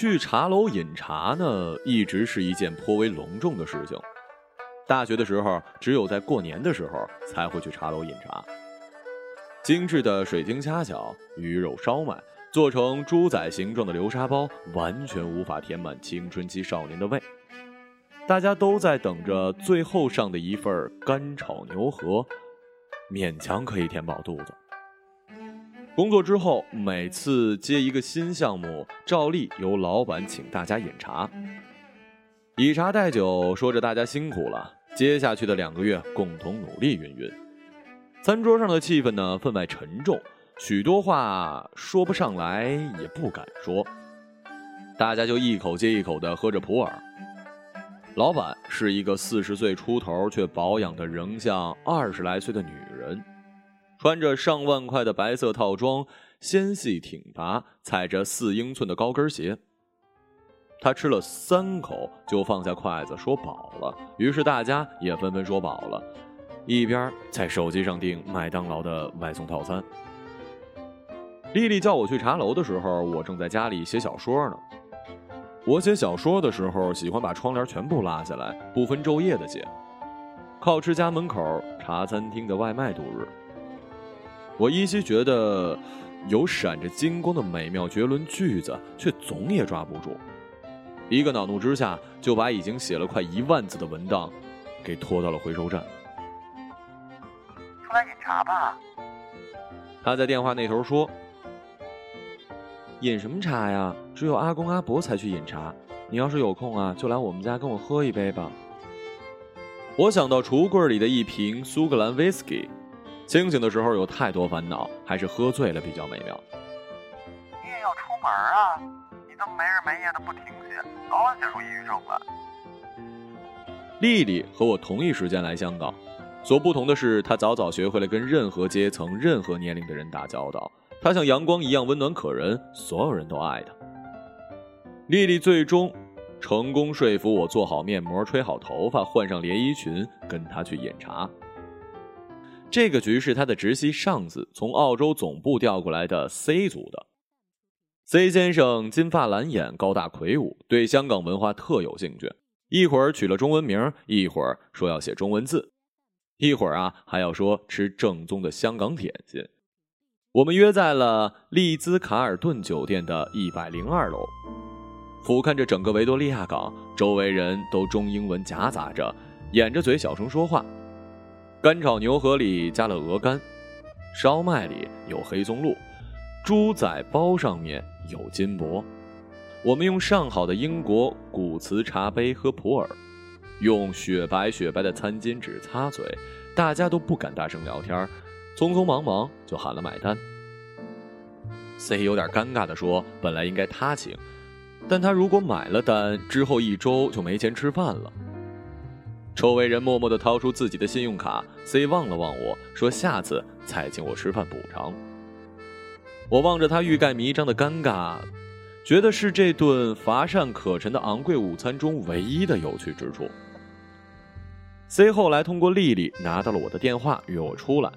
去茶楼饮茶呢，一直是一件颇为隆重的事情。大学的时候，只有在过年的时候才会去茶楼饮茶。精致的水晶虾饺、鱼肉烧麦，做成猪仔形状的流沙包，完全无法填满青春期少年的胃。大家都在等着最后上的一份干炒牛河，勉强可以填饱肚子。工作之后，每次接一个新项目，照例由老板请大家饮茶，以茶代酒，说着大家辛苦了。接下去的两个月，共同努力，云云。餐桌上的气氛呢，分外沉重，许多话说不上来，也不敢说。大家就一口接一口的喝着普洱。老板是一个四十岁出头却保养的仍像二十来岁的女人，穿着上万块的白色套装，纤细挺拔，踩着四英寸的高跟鞋。他吃了三口就放下筷子，说饱了。于是大家也纷纷说饱了，一边在手机上订麦当劳的外送套餐。丽丽叫我去茶楼的时候，我正在家里写小说呢。我写小说的时候，喜欢把窗帘全部拉下来，不分昼夜的写，靠吃家门口茶餐厅的外卖度日。我依稀觉得有闪着金光的美妙绝伦句子，却总也抓不住。一个恼怒之下，就把已经写了快一万字的文档，给拖到了回收站。出来饮茶吧。他在电话那头说：“饮什么茶呀？只有阿公阿伯才去饮茶。你要是有空啊，就来我们家跟我喝一杯吧。”我想到橱柜里的一瓶苏格兰威士忌，清醒的时候有太多烦恼，还是喝醉了比较美妙。你也要出门啊？你这么没日没夜的不停歇，早晚写出抑郁症来。丽丽和我同一时间来香港，所不同的是，她早早学会了跟任何阶层、任何年龄的人打交道。她像阳光一样温暖可人，所有人都爱她。丽丽最终成功说服我做好面膜、吹好头发、换上连衣裙，跟她去饮茶。这个局是他的直系上司从澳洲总部调过来的 C 组的。C 先生金发蓝眼，高大魁梧，对香港文化特有兴趣。一会儿取了中文名，一会儿说要写中文字，一会儿啊还要说吃正宗的香港点心。我们约在了丽兹卡尔顿酒店的一百零二楼，俯瞰着整个维多利亚港，周围人都中英文夹杂着，掩着嘴小声说话。干炒牛河里加了鹅肝，烧麦里有黑松露，猪仔包上面有金箔。我们用上好的英国古瓷茶杯喝普洱，用雪白雪白的餐巾纸擦嘴，大家都不敢大声聊天，匆匆忙忙就喊了买单。C 有点尴尬地说：“本来应该他请，但他如果买了单，之后一周就没钱吃饭了。”周围人默默地掏出自己的信用卡，C 望了望我说：“下次再请我吃饭补偿。”我望着他欲盖弥彰的尴尬。觉得是这顿乏善可陈的昂贵午餐中唯一的有趣之处。C 后来通过丽丽拿到了我的电话，约我出来。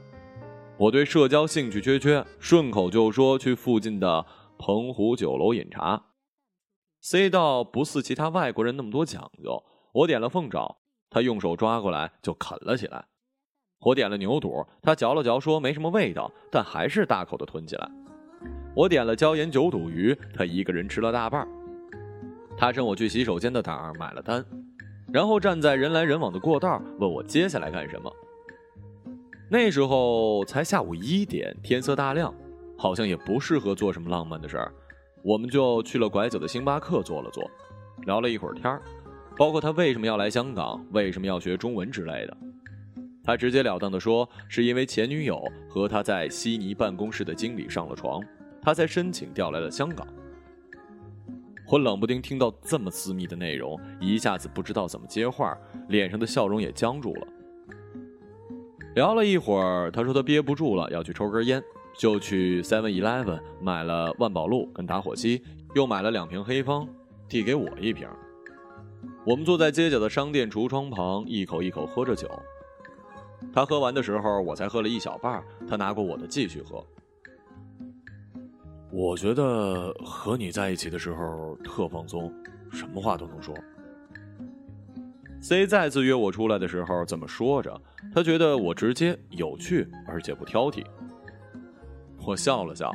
我对社交兴趣缺缺，顺口就说去附近的澎湖酒楼饮茶。C 倒不似其他外国人那么多讲究，我点了凤爪，他用手抓过来就啃了起来。我点了牛肚，他嚼了嚼说没什么味道，但还是大口的吞起来。我点了椒盐九肚鱼，他一个人吃了大半。他趁我去洗手间的档买了单，然后站在人来人往的过道问我接下来干什么。那时候才下午一点，天色大亮，好像也不适合做什么浪漫的事儿，我们就去了拐角的星巴克坐了坐，聊了一会儿天包括他为什么要来香港，为什么要学中文之类的。他直截了当地说，是因为前女友和他在悉尼办公室的经理上了床。他才申请调来了香港。我冷不丁听到这么私密的内容，一下子不知道怎么接话，脸上的笑容也僵住了。聊了一会儿，他说他憋不住了，要去抽根烟，就去 Seven Eleven 买了万宝路跟打火机，又买了两瓶黑方，递给我一瓶。我们坐在街角的商店橱窗旁，一口一口喝着酒。他喝完的时候，我才喝了一小半，他拿过我的继续喝。我觉得和你在一起的时候特放松，什么话都能说。C 再次约我出来的时候，这么说着，他觉得我直接、有趣，而且不挑剔。我笑了笑，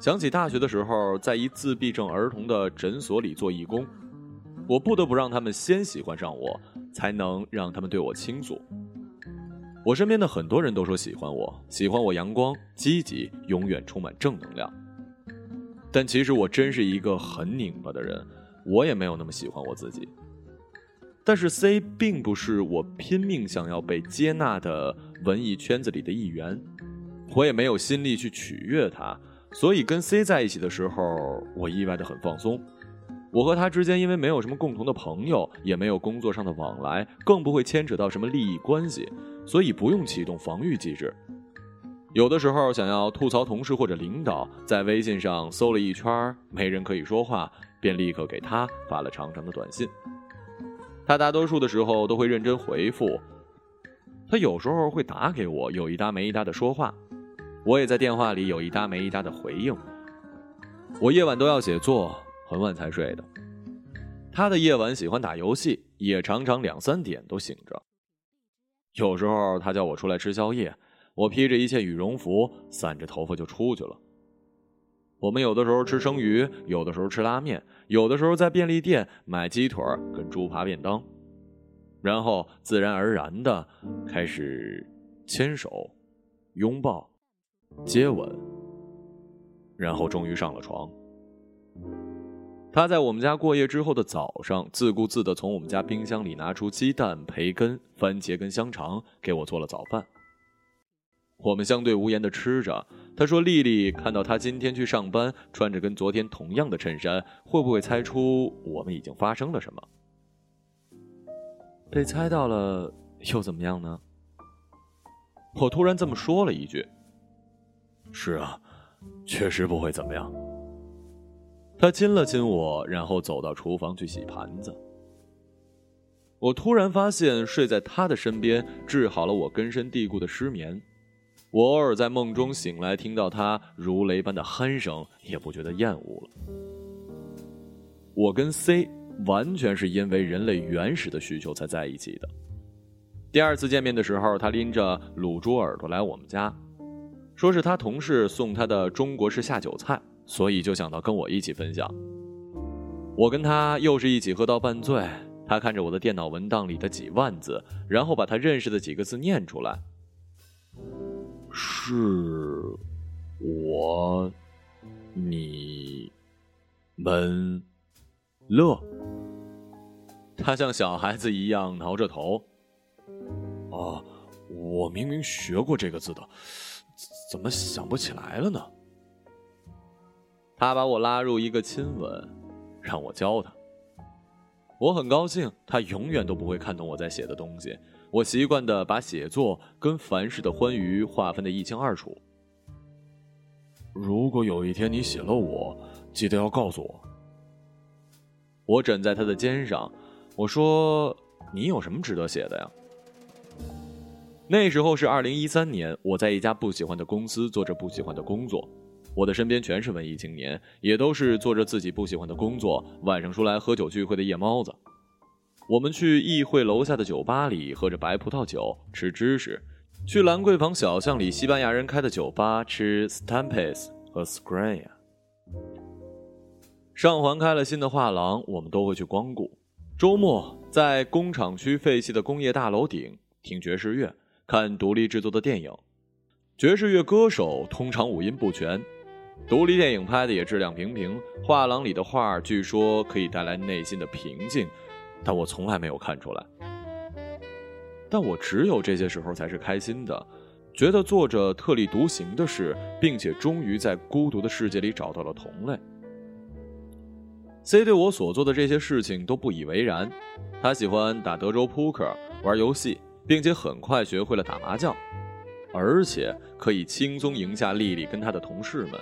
想起大学的时候，在一自闭症儿童的诊所里做义工，我不得不让他们先喜欢上我，才能让他们对我倾诉。我身边的很多人都说喜欢我，喜欢我阳光、积极，永远充满正能量。但其实我真是一个很拧巴的人，我也没有那么喜欢我自己。但是 C 并不是我拼命想要被接纳的文艺圈子里的一员，我也没有心力去取悦他，所以跟 C 在一起的时候，我意外的很放松。我和他之间因为没有什么共同的朋友，也没有工作上的往来，更不会牵扯到什么利益关系。所以不用启动防御机制。有的时候想要吐槽同事或者领导，在微信上搜了一圈没人可以说话，便立刻给他发了长长的短信。他大多数的时候都会认真回复。他有时候会打给我，有一搭没一搭的说话，我也在电话里有一搭没一搭的回应。我夜晚都要写作，很晚才睡的。他的夜晚喜欢打游戏，也常常两三点都醒着。有时候他叫我出来吃宵夜，我披着一件羽绒服，散着头发就出去了。我们有的时候吃生鱼，有的时候吃拉面，有的时候在便利店买鸡腿跟猪扒便当，然后自然而然的开始牵手、拥抱、接吻，然后终于上了床。他在我们家过夜之后的早上，自顾自地从我们家冰箱里拿出鸡蛋、培根、番茄跟香肠，给我做了早饭。我们相对无言地吃着。他说：“丽丽看到他今天去上班，穿着跟昨天同样的衬衫，会不会猜出我们已经发生了什么？”被猜到了又怎么样呢？我突然这么说了一句：“是啊，确实不会怎么样。”他亲了亲我，然后走到厨房去洗盘子。我突然发现，睡在他的身边治好了我根深蒂固的失眠。我偶尔在梦中醒来，听到他如雷般的鼾声，也不觉得厌恶了。我跟 C 完全是因为人类原始的需求才在一起的。第二次见面的时候，他拎着卤猪耳朵来我们家，说是他同事送他的中国式下酒菜。所以就想到跟我一起分享。我跟他又是一起喝到半醉，他看着我的电脑文档里的几万字，然后把他认识的几个字念出来：“是，我，你，们，乐。”他像小孩子一样挠着头：“啊，我明明学过这个字的，怎么想不起来了呢？”他把我拉入一个亲吻，让我教他。我很高兴，他永远都不会看懂我在写的东西。我习惯的把写作跟凡事的欢愉划分的一清二楚。如果有一天你写了我，记得要告诉我。我枕在他的肩上，我说：“你有什么值得写的呀？”那时候是二零一三年，我在一家不喜欢的公司做着不喜欢的工作。我的身边全是文艺青年，也都是做着自己不喜欢的工作，晚上出来喝酒聚会的夜猫子。我们去议会楼下的酒吧里喝着白葡萄酒，吃芝士；去兰桂坊小巷里西班牙人开的酒吧吃 Stampes 和 Screen。上环开了新的画廊，我们都会去光顾。周末在工厂区废弃的工业大楼顶听爵士乐，看独立制作的电影。爵士乐歌手通常五音不全。独立电影拍的也质量平平，画廊里的画据说可以带来内心的平静，但我从来没有看出来。但我只有这些时候才是开心的，觉得做着特立独行的事，并且终于在孤独的世界里找到了同类。C 对我所做的这些事情都不以为然，他喜欢打德州扑克、玩游戏，并且很快学会了打麻将，而且可以轻松赢下丽丽跟她的同事们。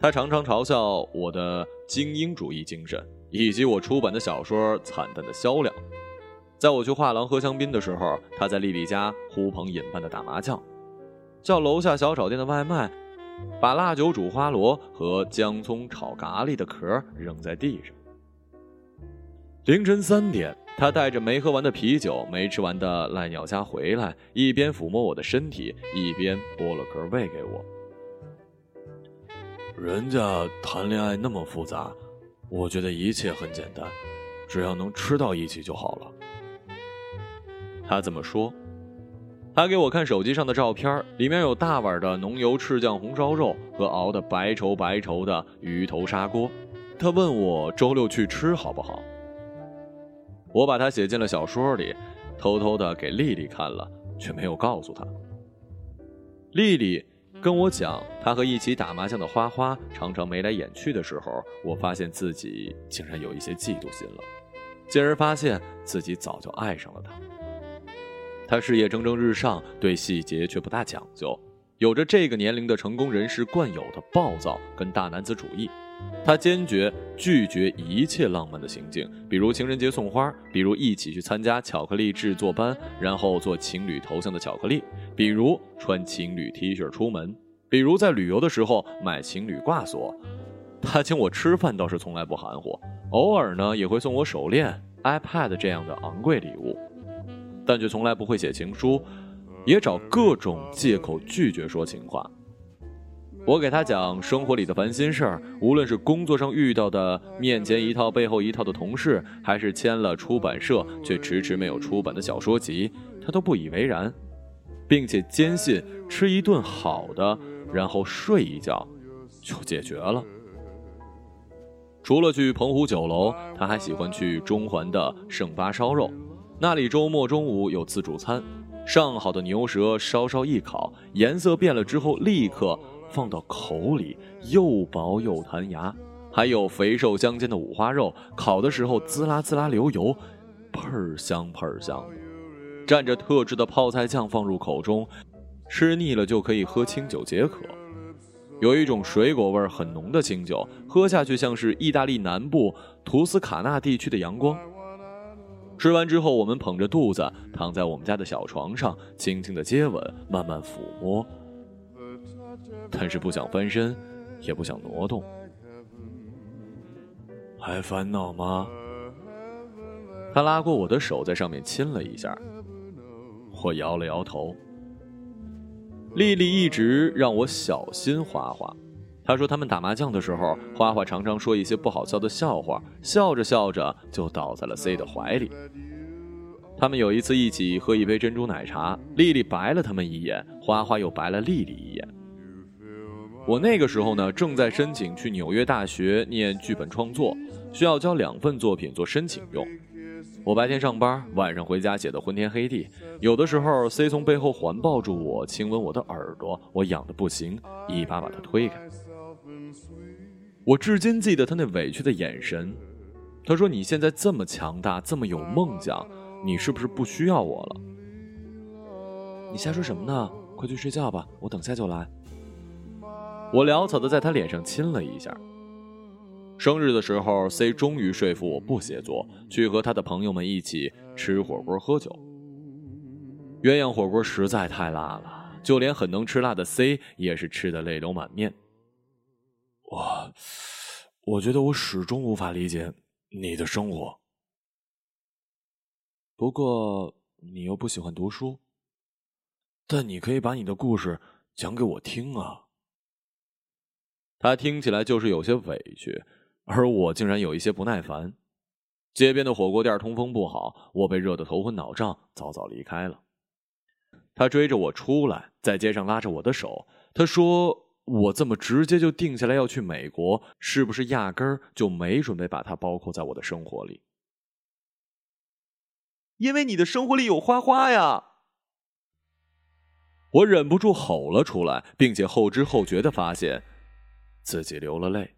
他常常嘲笑我的精英主义精神，以及我出版的小说惨淡的销量。在我去画廊喝香槟的时候，他在丽丽家呼朋引伴的打麻将，叫楼下小炒店的外卖，把辣酒煮花螺和姜葱炒咖喱的壳扔在地上。凌晨三点，他带着没喝完的啤酒、没吃完的赖尿虾回来，一边抚摸我的身体，一边剥了壳喂给我。人家谈恋爱那么复杂，我觉得一切很简单，只要能吃到一起就好了。他怎么说。他给我看手机上的照片，里面有大碗的浓油赤酱红烧肉和熬的白稠白稠的鱼头砂锅。他问我周六去吃好不好？我把它写进了小说里，偷偷的给丽丽看了，却没有告诉她。丽丽跟我讲，他和一起打麻将的花花常常眉来眼去的时候，我发现自己竟然有一些嫉妒心了，进而发现自己早就爱上了他。他事业蒸蒸日上，对细节却不大讲究，有着这个年龄的成功人士惯有的暴躁跟大男子主义。他坚决拒绝一切浪漫的行径，比如情人节送花，比如一起去参加巧克力制作班，然后做情侣头像的巧克力，比如穿情侣 T 恤出门，比如在旅游的时候买情侣挂锁。他请我吃饭倒是从来不含糊，偶尔呢也会送我手链、iPad 这样的昂贵礼物，但却从来不会写情书，也找各种借口拒绝说情话。我给他讲生活里的烦心事儿，无论是工作上遇到的面前一套背后一套的同事，还是签了出版社却迟迟没有出版的小说集，他都不以为然，并且坚信吃一顿好的，然后睡一觉，就解决了。除了去澎湖酒楼，他还喜欢去中环的盛发烧肉，那里周末中午有自助餐，上好的牛舌稍稍一烤，颜色变了之后立刻。放到口里又薄又弹牙，还有肥瘦相间的五花肉，烤的时候滋啦滋啦流油，喷儿香喷儿香。蘸着特制的泡菜酱放入口中，吃腻了就可以喝清酒解渴。有一种水果味很浓的清酒，喝下去像是意大利南部图斯卡纳地区的阳光。吃完之后，我们捧着肚子躺在我们家的小床上，轻轻的接吻，慢慢抚摸。但是不想翻身，也不想挪动，还烦恼吗？他拉过我的手，在上面亲了一下，我摇了摇头。丽丽一直让我小心花花，她说他们打麻将的时候，花花常常说一些不好笑的笑话，笑着笑着就倒在了 C 的怀里。他们有一次一起喝一杯珍珠奶茶，丽丽白了他们一眼，花花又白了丽丽一眼。我那个时候呢，正在申请去纽约大学念剧本创作，需要交两份作品做申请用。我白天上班，晚上回家写的昏天黑地。有的时候，C 从背后环抱住我，亲吻我的耳朵，我痒的不行，一把把他推开。我至今记得他那委屈的眼神。他说：“你现在这么强大，这么有梦想，你是不是不需要我了？”你瞎说什么呢？快去睡觉吧，我等下就来。我潦草的在他脸上亲了一下。生日的时候，C 终于说服我不写作，去和他的朋友们一起吃火锅喝酒。鸳鸯火锅实在太辣了，就连很能吃辣的 C 也是吃的泪流满面。我，我觉得我始终无法理解你的生活。不过你又不喜欢读书，但你可以把你的故事讲给我听啊。他听起来就是有些委屈，而我竟然有一些不耐烦。街边的火锅店通风不好，我被热得头昏脑胀，早早离开了。他追着我出来，在街上拉着我的手。他说：“我这么直接就定下来要去美国，是不是压根儿就没准备把它包括在我的生活里？”因为你的生活里有花花呀！我忍不住吼了出来，并且后知后觉的发现。自己流了泪，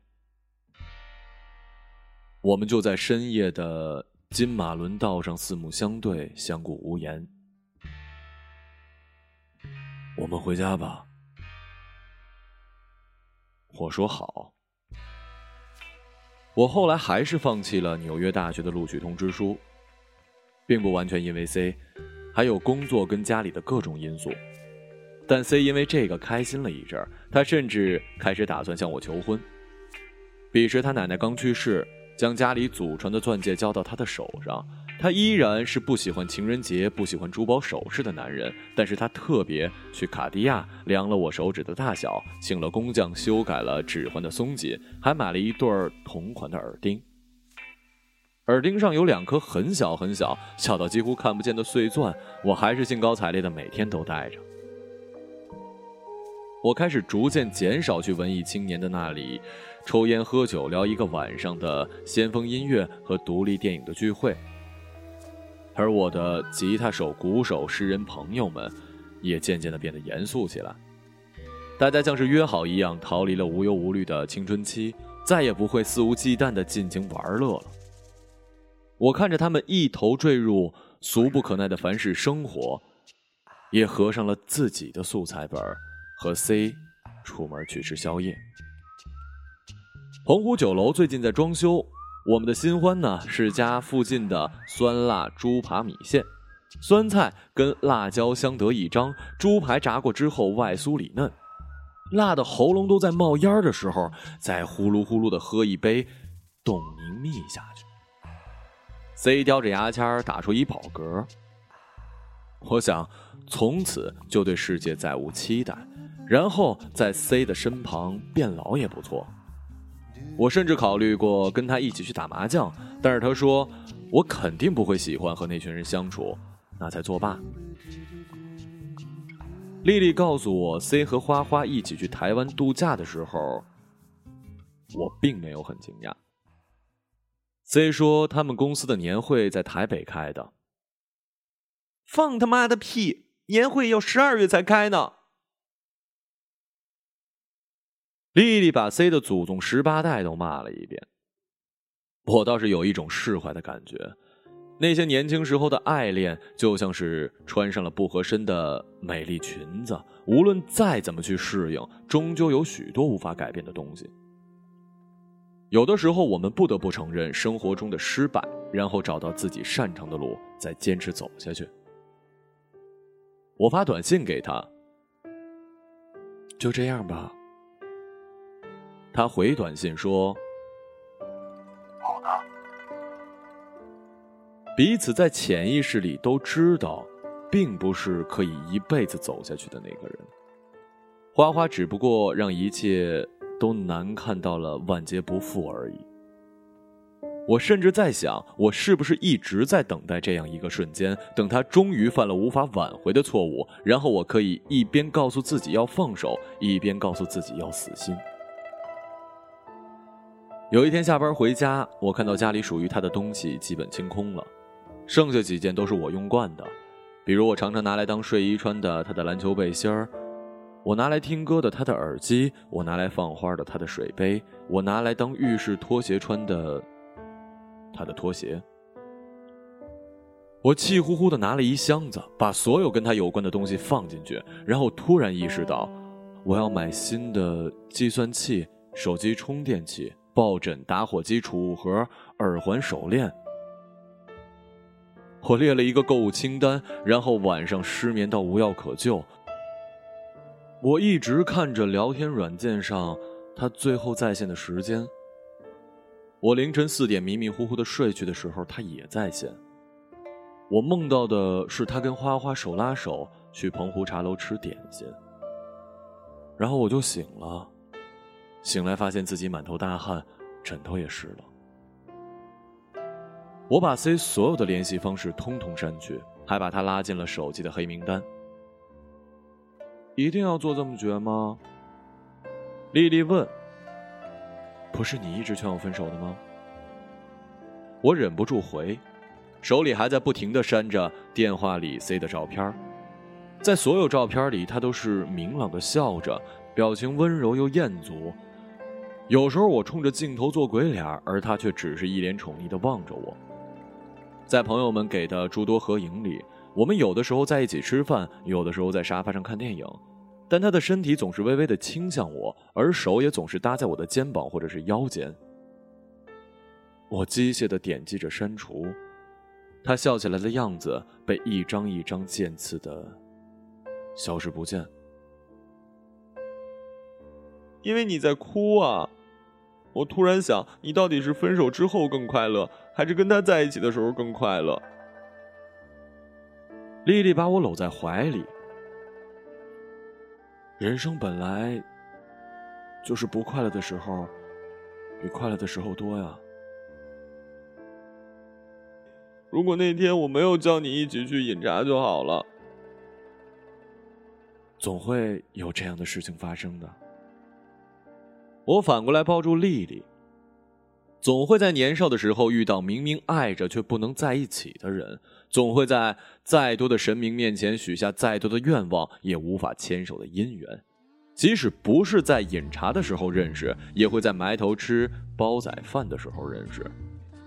我们就在深夜的金马伦道上四目相对，相顾无言。我们回家吧。我说好。我后来还是放弃了纽约大学的录取通知书，并不完全因为 C，还有工作跟家里的各种因素。但 C 因为这个开心了一阵儿，他甚至开始打算向我求婚。彼时他奶奶刚去世，将家里祖传的钻戒交到他的手上。他依然是不喜欢情人节、不喜欢珠宝首饰的男人，但是他特别去卡地亚量了我手指的大小，请了工匠修改了指环的松紧，还买了一对同款的耳钉。耳钉上有两颗很小很小，小到几乎看不见的碎钻，我还是兴高采烈的每天都戴着。我开始逐渐减少去文艺青年的那里，抽烟喝酒聊一个晚上的先锋音乐和独立电影的聚会。而我的吉他手、鼓手、诗人朋友们，也渐渐的变得严肃起来。大家像是约好一样，逃离了无忧无虑的青春期，再也不会肆无忌惮的尽情玩乐了。我看着他们一头坠入俗不可耐的凡事生活，也合上了自己的素材本，和 C 出门去吃宵夜。澎湖酒楼最近在装修。我们的新欢呢是家附近的酸辣猪扒米线，酸菜跟辣椒相得益彰，猪排炸过之后外酥里嫩，辣的喉咙都在冒烟的时候，再呼噜呼噜的喝一杯冻凝蜜下去。C 叼着牙签打出一饱嗝，我想从此就对世界再无期待，然后在 C 的身旁变老也不错。我甚至考虑过跟他一起去打麻将，但是他说我肯定不会喜欢和那群人相处，那才作罢。丽丽告诉我，C 和花花一起去台湾度假的时候，我并没有很惊讶。C 说他们公司的年会在台北开的，放他妈的屁！年会要十二月才开呢。丽丽把 C 的祖宗十八代都骂了一遍。我倒是有一种释怀的感觉，那些年轻时候的爱恋，就像是穿上了不合身的美丽裙子，无论再怎么去适应，终究有许多无法改变的东西。有的时候，我们不得不承认生活中的失败，然后找到自己擅长的路，再坚持走下去。我发短信给他，就这样吧。他回短信说：“好的。”彼此在潜意识里都知道，并不是可以一辈子走下去的那个人。花花只不过让一切都难看到了万劫不复而已。我甚至在想，我是不是一直在等待这样一个瞬间，等他终于犯了无法挽回的错误，然后我可以一边告诉自己要放手，一边告诉自己要死心。有一天下班回家，我看到家里属于他的东西基本清空了，剩下几件都是我用惯的，比如我常常拿来当睡衣穿的他的篮球背心儿，我拿来听歌的他的耳机，我拿来放花的他的水杯，我拿来当浴室拖鞋穿的他的拖鞋。我气呼呼的拿了一箱子，把所有跟他有关的东西放进去，然后突然意识到，我要买新的计算器、手机充电器。抱枕、打火机、储物盒、耳环、手链，我列了一个购物清单，然后晚上失眠到无药可救。我一直看着聊天软件上他最后在线的时间。我凌晨四点迷迷糊糊的睡去的时候，他也在线。我梦到的是他跟花花手拉手去澎湖茶楼吃点心，然后我就醒了。醒来发现自己满头大汗，枕头也湿了。我把 C 所有的联系方式通通删去，还把他拉进了手机的黑名单。一定要做这么绝吗？丽丽问。不是你一直劝我分手的吗？我忍不住回，手里还在不停的删着电话里 C 的照片。在所有照片里，他都是明朗的笑着，表情温柔又艳足。有时候我冲着镜头做鬼脸，而他却只是一脸宠溺的望着我。在朋友们给的诸多合影里，我们有的时候在一起吃饭，有的时候在沙发上看电影，但他的身体总是微微的倾向我，而手也总是搭在我的肩膀或者是腰间。我机械的点击着删除，他笑起来的样子被一张一张渐次的消失不见。因为你在哭啊。我突然想，你到底是分手之后更快乐，还是跟他在一起的时候更快乐？丽丽把我搂在怀里。人生本来就是不快乐的时候比快乐的时候多呀。如果那天我没有叫你一起去饮茶就好了。总会有这样的事情发生的。我反过来抱住丽丽。总会在年少的时候遇到明明爱着却不能在一起的人，总会在再多的神明面前许下再多的愿望也无法牵手的姻缘。即使不是在饮茶的时候认识，也会在埋头吃煲仔饭的时候认识，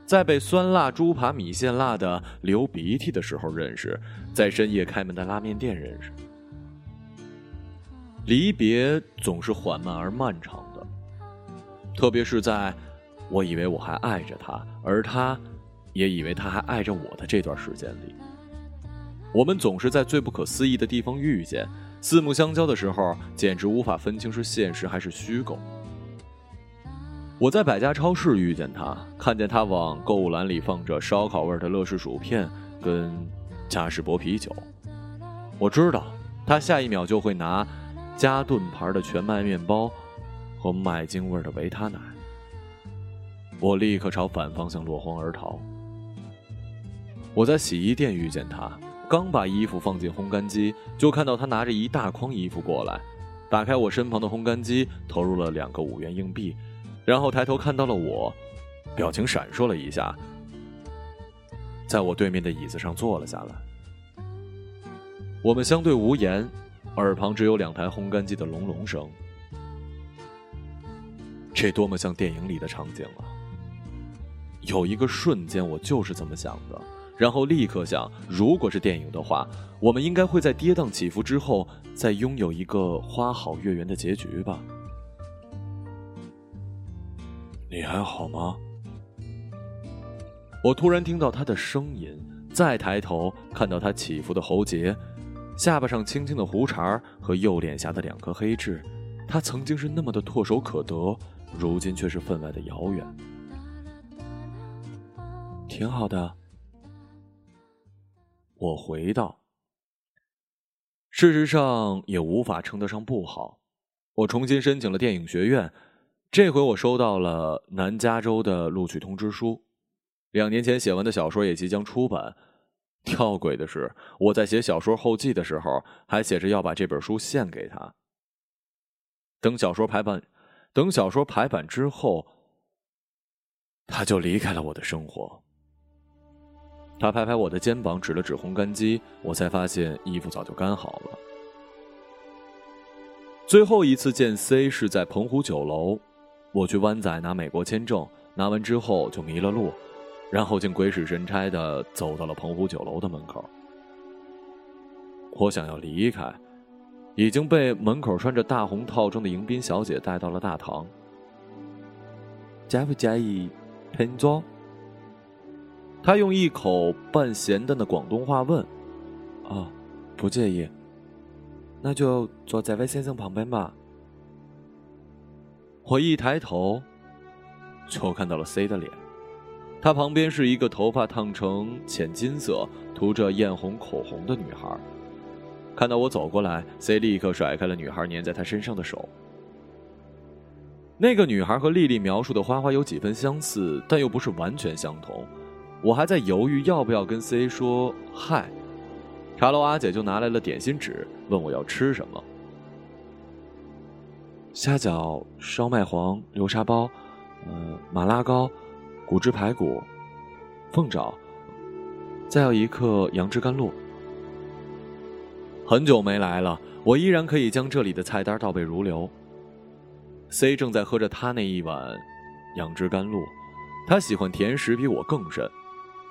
在被酸辣猪扒米线辣的流鼻涕的时候认识，在深夜开门的拉面店认识。离别总是缓慢而漫长，特别是在我以为我还爱着他，而他也以为他还爱着我的这段时间里，我们总是在最不可思议的地方遇见，四目相交的时候，简直无法分清是现实还是虚构。我在百家超市遇见他，看见他往购物篮里放着烧烤味的乐事薯片跟嘉士伯啤酒，我知道他下一秒就会拿。加顿牌的全麦面包和麦精味的维他奶，我立刻朝反方向落荒而逃。我在洗衣店遇见他，刚把衣服放进烘干机，就看到他拿着一大筐衣服过来，打开我身旁的烘干机，投入了两个五元硬币，然后抬头看到了我，表情闪烁了一下，在我对面的椅子上坐了下来。我们相对无言。耳旁只有两台烘干机的隆隆声，这多么像电影里的场景啊！有一个瞬间，我就是这么想的，然后立刻想，如果是电影的话，我们应该会在跌宕起伏之后，再拥有一个花好月圆的结局吧？你还好吗？我突然听到他的声音，再抬头看到他起伏的喉结。下巴上轻轻的胡茬和右脸颊的两颗黑痣，他曾经是那么的唾手可得，如今却是分外的遥远。挺好的，我回道。事实上也无法称得上不好。我重新申请了电影学院，这回我收到了南加州的录取通知书。两年前写完的小说也即将出版。吊诡的是，我在写小说后记的时候，还写着要把这本书献给他。等小说排版，等小说排版之后，他就离开了我的生活。他拍拍我的肩膀，指了指烘干机，我才发现衣服早就干好了。最后一次见 C 是在澎湖酒楼，我去湾仔拿美国签证，拿完之后就迷了路。然后竟鬼使神差的走到了澎湖酒楼的门口。我想要离开，已经被门口穿着大红套装的迎宾小姐带到了大堂。介不介意陪你坐？他用一口半咸淡的广东话问：“啊，不介意，那就坐在位先生旁边吧。”我一抬头，就看到了 C 的脸。他旁边是一个头发烫成浅金色、涂着艳红口红的女孩。看到我走过来，C 立刻甩开了女孩粘在他身上的手。那个女孩和丽丽描述的花花有几分相似，但又不是完全相同。我还在犹豫要不要跟 C 说嗨。茶楼阿姐就拿来了点心纸，问我要吃什么。虾饺、烧麦黄、流沙包，嗯，马拉糕。骨汁排骨、凤爪，再要一克杨枝甘露。很久没来了，我依然可以将这里的菜单倒背如流。C 正在喝着他那一碗杨枝甘露，他喜欢甜食比我更甚。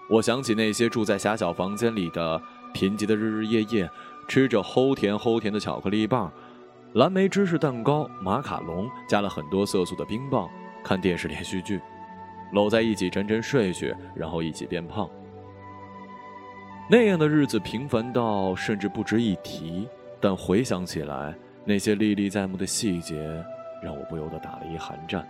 我想起那些住在狭小房间里的贫瘠的日日夜夜，吃着齁甜齁甜的巧克力棒、蓝莓芝士蛋糕、马卡龙，加了很多色素的冰棒，看电视连续剧。搂在一起沉沉睡去，然后一起变胖。那样的日子平凡到甚至不值一提，但回想起来，那些历历在目的细节，让我不由得打了一寒战。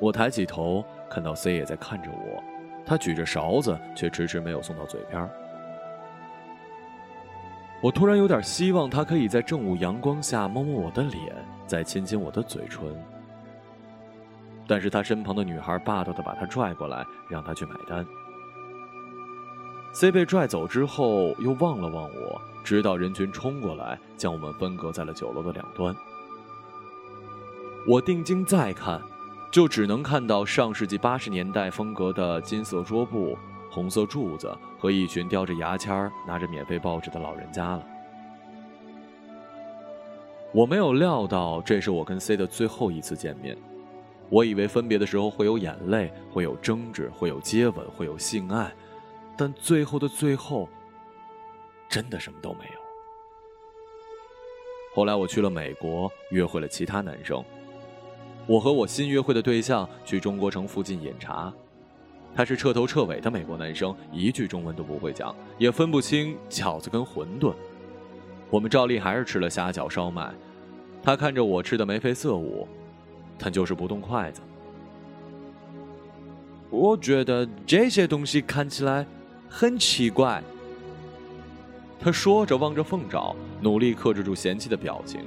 我抬起头，看到 C 也在看着我，他举着勺子，却迟迟没有送到嘴边。我突然有点希望他可以在正午阳光下摸摸我的脸，再亲亲我的嘴唇。但是他身旁的女孩霸道的把他拽过来，让他去买单。C 被拽走之后，又望了望我，直到人群冲过来，将我们分隔在了酒楼的两端。我定睛再看，就只能看到上世纪八十年代风格的金色桌布、红色柱子和一群叼着牙签、拿着免费报纸的老人家了。我没有料到这是我跟 C 的最后一次见面。我以为分别的时候会有眼泪，会有争执，会有接吻，会有性爱，但最后的最后，真的什么都没有。后来我去了美国，约会了其他男生。我和我新约会的对象去中国城附近饮茶，他是彻头彻尾的美国男生，一句中文都不会讲，也分不清饺子跟馄饨。我们照例还是吃了虾饺、烧麦，他看着我吃的眉飞色舞。但就是不动筷子。我觉得这些东西看起来很奇怪。他说着，望着凤爪，努力克制住嫌弃的表情。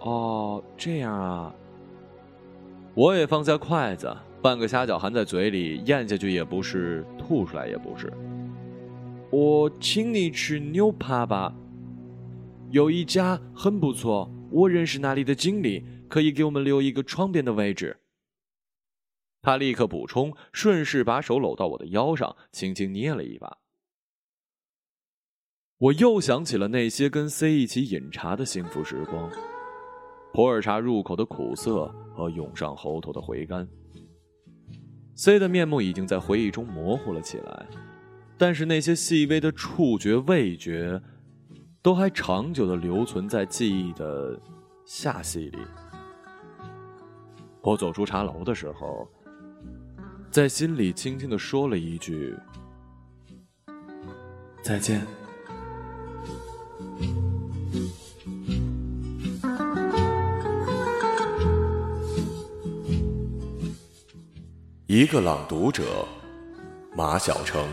哦，这样啊。我也放下筷子，半个虾饺含在嘴里，咽下去也不是，吐出来也不是。我请你吃牛扒吧，有一家很不错，我认识那里的经理。可以给我们留一个窗边的位置。他立刻补充，顺势把手搂到我的腰上，轻轻捏了一把。我又想起了那些跟 C 一起饮茶的幸福时光，普洱茶入口的苦涩和涌上喉头的回甘。C 的面目已经在回忆中模糊了起来，但是那些细微的触觉、味觉，都还长久的留存在记忆的下隙里。我走出茶楼的时候，在心里轻轻的说了一句：“再见。”一个朗读者，马晓成。